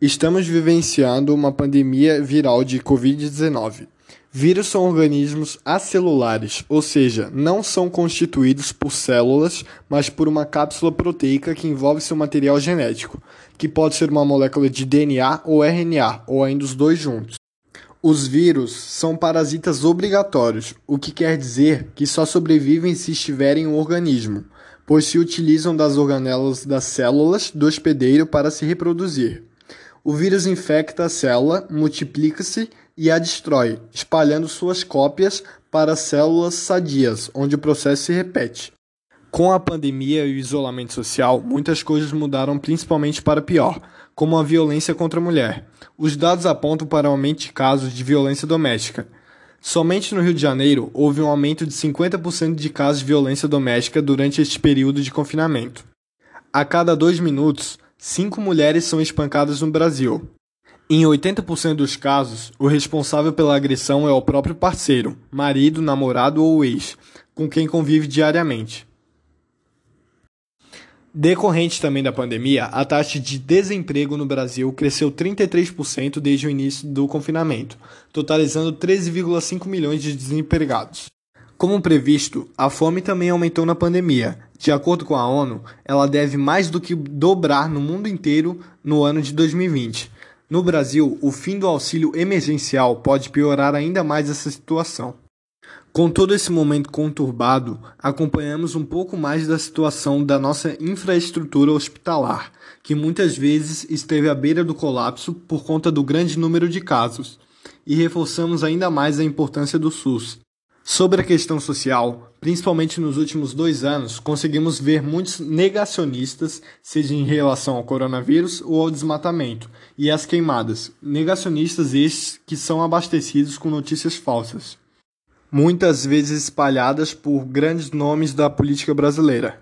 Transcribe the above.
Estamos vivenciando uma pandemia viral de Covid-19. Vírus são organismos acelulares, ou seja, não são constituídos por células, mas por uma cápsula proteica que envolve seu material genético, que pode ser uma molécula de DNA ou RNA, ou ainda os dois juntos. Os vírus são parasitas obrigatórios, o que quer dizer que só sobrevivem se estiverem em um organismo, pois se utilizam das organelas das células do hospedeiro para se reproduzir. O vírus infecta a célula, multiplica-se e a destrói, espalhando suas cópias para células sadias, onde o processo se repete. Com a pandemia e o isolamento social, muitas coisas mudaram principalmente para pior, como a violência contra a mulher. Os dados apontam para um aumento de casos de violência doméstica. Somente no Rio de Janeiro houve um aumento de 50% de casos de violência doméstica durante este período de confinamento. A cada dois minutos, Cinco mulheres são espancadas no Brasil. Em 80% dos casos, o responsável pela agressão é o próprio parceiro, marido, namorado ou ex, com quem convive diariamente. Decorrente também da pandemia, a taxa de desemprego no Brasil cresceu 33% desde o início do confinamento, totalizando 13,5 milhões de desempregados. Como previsto, a fome também aumentou na pandemia. De acordo com a ONU, ela deve mais do que dobrar no mundo inteiro no ano de 2020. No Brasil, o fim do auxílio emergencial pode piorar ainda mais essa situação. Com todo esse momento conturbado, acompanhamos um pouco mais da situação da nossa infraestrutura hospitalar, que muitas vezes esteve à beira do colapso por conta do grande número de casos, e reforçamos ainda mais a importância do SUS, Sobre a questão social, principalmente nos últimos dois anos, conseguimos ver muitos negacionistas, seja em relação ao coronavírus ou ao desmatamento, e às queimadas. Negacionistas estes que são abastecidos com notícias falsas, muitas vezes espalhadas por grandes nomes da política brasileira.